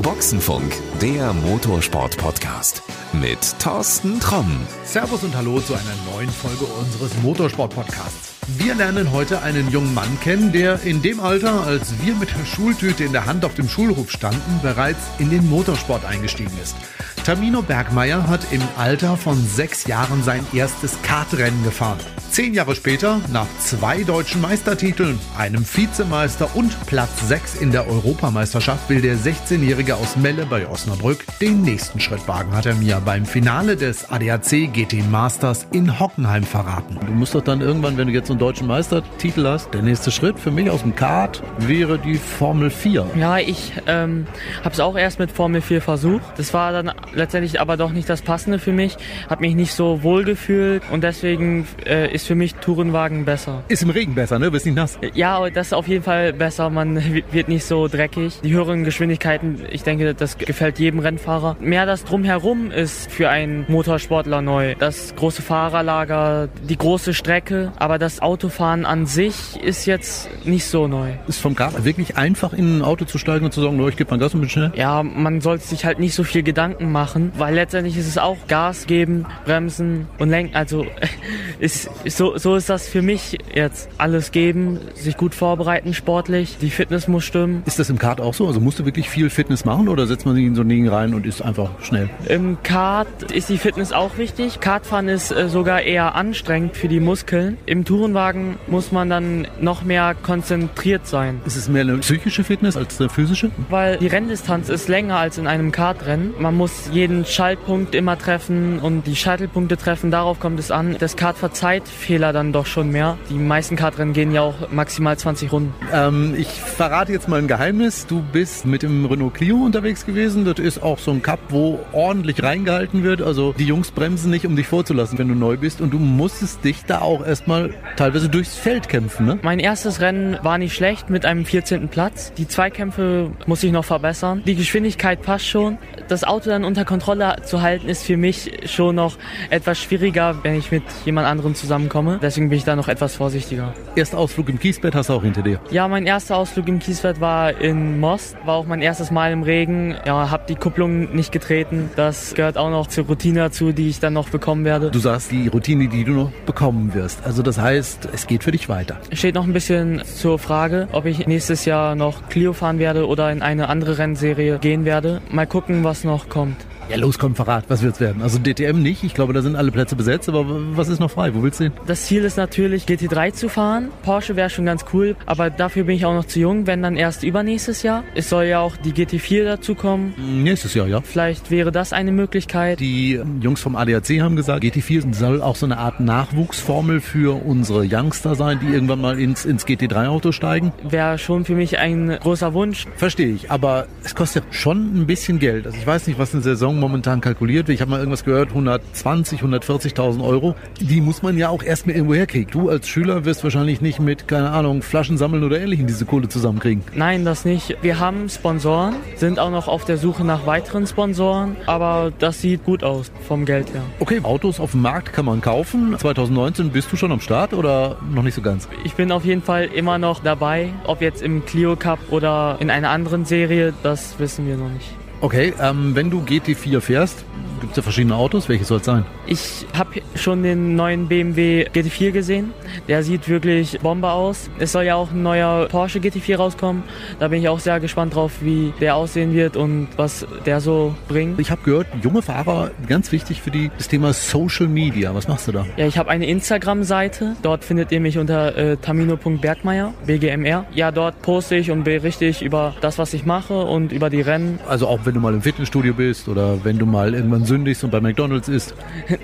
Boxenfunk, der Motorsport-Podcast mit Thorsten Tromm. Servus und Hallo zu einer neuen Folge unseres Motorsport-Podcasts. Wir lernen heute einen jungen Mann kennen, der in dem Alter, als wir mit der Schultüte in der Hand auf dem Schulhof standen, bereits in den Motorsport eingestiegen ist. Tamino Bergmeier hat im Alter von sechs Jahren sein erstes Kartrennen gefahren. Zehn Jahre später, nach zwei deutschen Meistertiteln, einem Vizemeister und Platz 6 in der Europameisterschaft, will der 16-Jährige aus Melle bei Osnabrück den nächsten Schritt wagen, hat er mir beim Finale des ADAC GT Masters in Hockenheim verraten. Du musst doch dann irgendwann, wenn du jetzt einen deutschen Meistertitel hast, der nächste Schritt für mich aus dem Kart wäre die Formel 4. Ja, ich ähm, habe es auch erst mit Formel 4 versucht. Das war dann letztendlich aber doch nicht das Passende für mich. Habe mich nicht so wohl gefühlt und deswegen äh, ist für mich Tourenwagen besser. Ist im Regen besser, ne? Bist nicht nass. Ja, das ist auf jeden Fall besser. Man wird nicht so dreckig. Die höheren Geschwindigkeiten, ich denke, das gefällt jedem Rennfahrer. Mehr das drumherum ist für einen Motorsportler neu. Das große Fahrerlager, die große Strecke, aber das Autofahren an sich ist jetzt nicht so neu. Ist vom Kart wirklich einfach in ein Auto zu steigen und zu sagen, no, ich gebe mal Gas und bin schnell? Ja, man sollte sich halt nicht so viel Gedanken machen, weil letztendlich ist es auch Gas geben, bremsen und lenken. Also ist, so, so ist das für mich jetzt. Alles geben, sich gut vorbereiten sportlich, die Fitness muss stimmen. Ist das im Kart auch so? Also musst du wirklich viel Fitness machen oder setzt man sich in so ein Ding rein und ist einfach schnell? Im Kart ist die Fitness auch wichtig. Kartfahren ist äh, sogar eher anstrengend für die Muskeln. Im Tourenwagen muss man dann noch mehr konzentriert sein. Ist es mehr eine psychische Fitness als eine physische? Weil die Renndistanz ist länger als in einem Kartrennen. Man muss jeden Schaltpunkt immer treffen und die Scheitelpunkte treffen. Darauf kommt es an. Das Kart verzeiht Fehler dann doch schon mehr. Die meisten Kartrennen gehen ja auch maximal 20 Runden. Ähm, ich verrate jetzt mal ein Geheimnis. Du bist mit dem Renault Clio unterwegs gewesen. Das ist auch so ein Cup, wo ordentlich reingehalten wird. Also die Jungs bremsen nicht, um dich vorzulassen, wenn du neu bist. Und du musstest dich da auch erstmal teilweise durchs Feld kämpfen. Ne? Mein erstes Rennen war nicht schlecht mit einem 14. Platz. Die Zweikämpfe muss ich noch verbessern. Die Geschwindigkeit passt schon. Das Auto dann unter Kontrolle zu halten, ist für mich schon noch etwas schwieriger, wenn ich mit jemand anderem zusammenkomme. Deswegen bin ich da noch etwas vorsichtiger. Erster Ausflug im Kiesbett hast du auch hinter dir. Ja, mein erster Ausflug im Kiesbett war in Most. War auch mein erstes Mal im Regen. Ja, hab die Kupplung nicht getreten. Das gehört auch noch zur Routine dazu, die ich dann noch bekommen werde. Du sagst die Routine, die du noch bekommen wirst. Also das heißt, es geht für dich weiter. Steht noch ein bisschen zur Frage, ob ich nächstes Jahr noch Clio fahren werde oder in eine andere Rennserie gehen werde. Mal gucken, was noch kommt. Ja, los, komm, verrat, was wird's werden? Also DTM nicht, ich glaube, da sind alle Plätze besetzt, aber was ist noch frei? Wo willst du hin? Das Ziel ist natürlich, GT3 zu fahren. Porsche wäre schon ganz cool, aber dafür bin ich auch noch zu jung, wenn dann erst übernächstes Jahr. Es soll ja auch die GT4 dazukommen. Nächstes Jahr, ja. Vielleicht wäre das eine Möglichkeit. Die Jungs vom ADAC haben gesagt, GT4 soll auch so eine Art Nachwuchsformel für unsere Youngster sein, die irgendwann mal ins, ins GT3-Auto steigen. Wäre schon für mich ein großer Wunsch. Verstehe ich, aber es kostet schon ein bisschen Geld. Also ich weiß nicht, was eine Saison momentan kalkuliert wird. Ich habe mal irgendwas gehört, 120, 140.000 Euro. Die muss man ja auch erst mal irgendwo herkriegen. Du als Schüler wirst wahrscheinlich nicht mit, keine Ahnung, Flaschen sammeln oder ähnlichem diese Kohle zusammenkriegen. Nein, das nicht. Wir haben Sponsoren, sind auch noch auf der Suche nach weiteren Sponsoren, aber das sieht gut aus vom Geld her. Okay, Autos auf dem Markt kann man kaufen. 2019 bist du schon am Start oder noch nicht so ganz? Ich bin auf jeden Fall immer noch dabei. Ob jetzt im Clio Cup oder in einer anderen Serie, das wissen wir noch nicht. Okay, ähm, wenn du GT4 fährst, gibt es ja verschiedene Autos. Welches soll es sein? Ich habe schon den neuen BMW GT4 gesehen. Der sieht wirklich Bombe aus. Es soll ja auch ein neuer Porsche GT4 rauskommen. Da bin ich auch sehr gespannt drauf, wie der aussehen wird und was der so bringt. Ich habe gehört, junge Fahrer, ganz wichtig für die, das Thema Social Media. Was machst du da? Ja, ich habe eine Instagram-Seite. Dort findet ihr mich unter äh, tamino.bergmeier, BGMR. Ja, dort poste ich und berichte ich über das, was ich mache und über die Rennen. Also auch wenn du mal im Fitnessstudio bist oder wenn du mal irgendwann sündigst und bei McDonalds isst?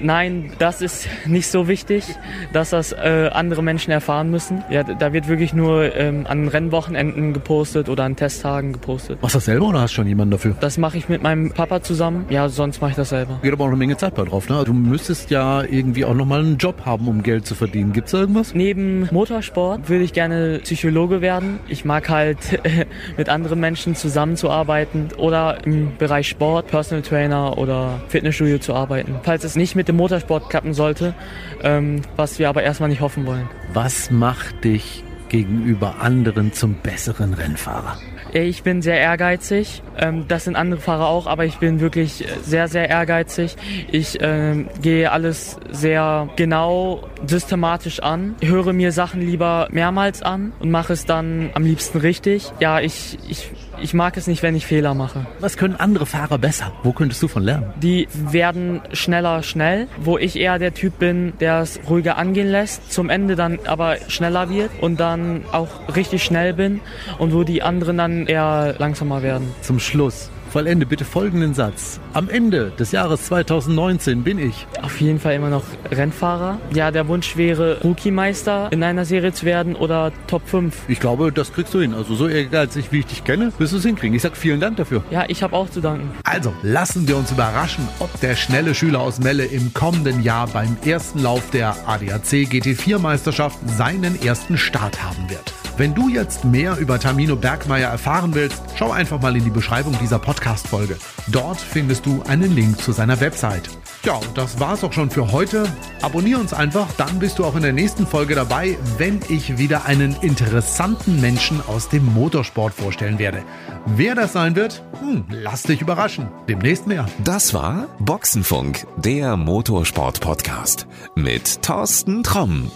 Nein, das ist nicht so wichtig, dass das äh, andere Menschen erfahren müssen. Ja, da wird wirklich nur ähm, an Rennwochenenden gepostet oder an Testtagen gepostet. Machst du das selber oder hast du schon jemanden dafür? Das mache ich mit meinem Papa zusammen. Ja, sonst mache ich das selber. Geht aber auch eine Menge Zeit bei drauf, ne? Du müsstest ja irgendwie auch nochmal einen Job haben, um Geld zu verdienen. Gibt's da irgendwas? Neben Motorsport würde ich gerne Psychologe werden. Ich mag halt mit anderen Menschen zusammenzuarbeiten oder im Bereich Sport, Personal Trainer oder Fitnessstudio zu arbeiten. Falls es nicht mit dem Motorsport klappen sollte, ähm, was wir aber erstmal nicht hoffen wollen. Was macht dich gegenüber anderen zum besseren Rennfahrer? Ich bin sehr ehrgeizig. Ähm, das sind andere Fahrer auch, aber ich bin wirklich sehr, sehr ehrgeizig. Ich ähm, gehe alles sehr genau, systematisch an, höre mir Sachen lieber mehrmals an und mache es dann am liebsten richtig. Ja, ich, ich ich mag es nicht, wenn ich Fehler mache. Was können andere Fahrer besser? Wo könntest du von lernen? Die werden schneller schnell, wo ich eher der Typ bin, der es ruhiger angehen lässt, zum Ende dann aber schneller wird und dann auch richtig schnell bin und wo die anderen dann eher langsamer werden. Zum Schluss Vollende bitte folgenden Satz. Am Ende des Jahres 2019 bin ich. Auf jeden Fall immer noch Rennfahrer. Ja, der Wunsch wäre, Rookie-Meister in einer Serie zu werden oder Top 5. Ich glaube, das kriegst du hin. Also so ehrgeizig, wie ich dich kenne, wirst du es hinkriegen. Ich sag vielen Dank dafür. Ja, ich habe auch zu danken. Also, lassen wir uns überraschen, ob der schnelle Schüler aus Melle im kommenden Jahr beim ersten Lauf der ADAC GT4-Meisterschaft seinen ersten Start haben wird. Wenn du jetzt mehr über Tamino Bergmeier erfahren willst, schau einfach mal in die Beschreibung dieser Podcast-Folge. Dort findest du einen Link zu seiner Website. Ja, und das war's auch schon für heute. Abonnier uns einfach, dann bist du auch in der nächsten Folge dabei, wenn ich wieder einen interessanten Menschen aus dem Motorsport vorstellen werde. Wer das sein wird, hm, lass dich überraschen. Demnächst mehr. Das war Boxenfunk, der Motorsport-Podcast mit Thorsten Tromm.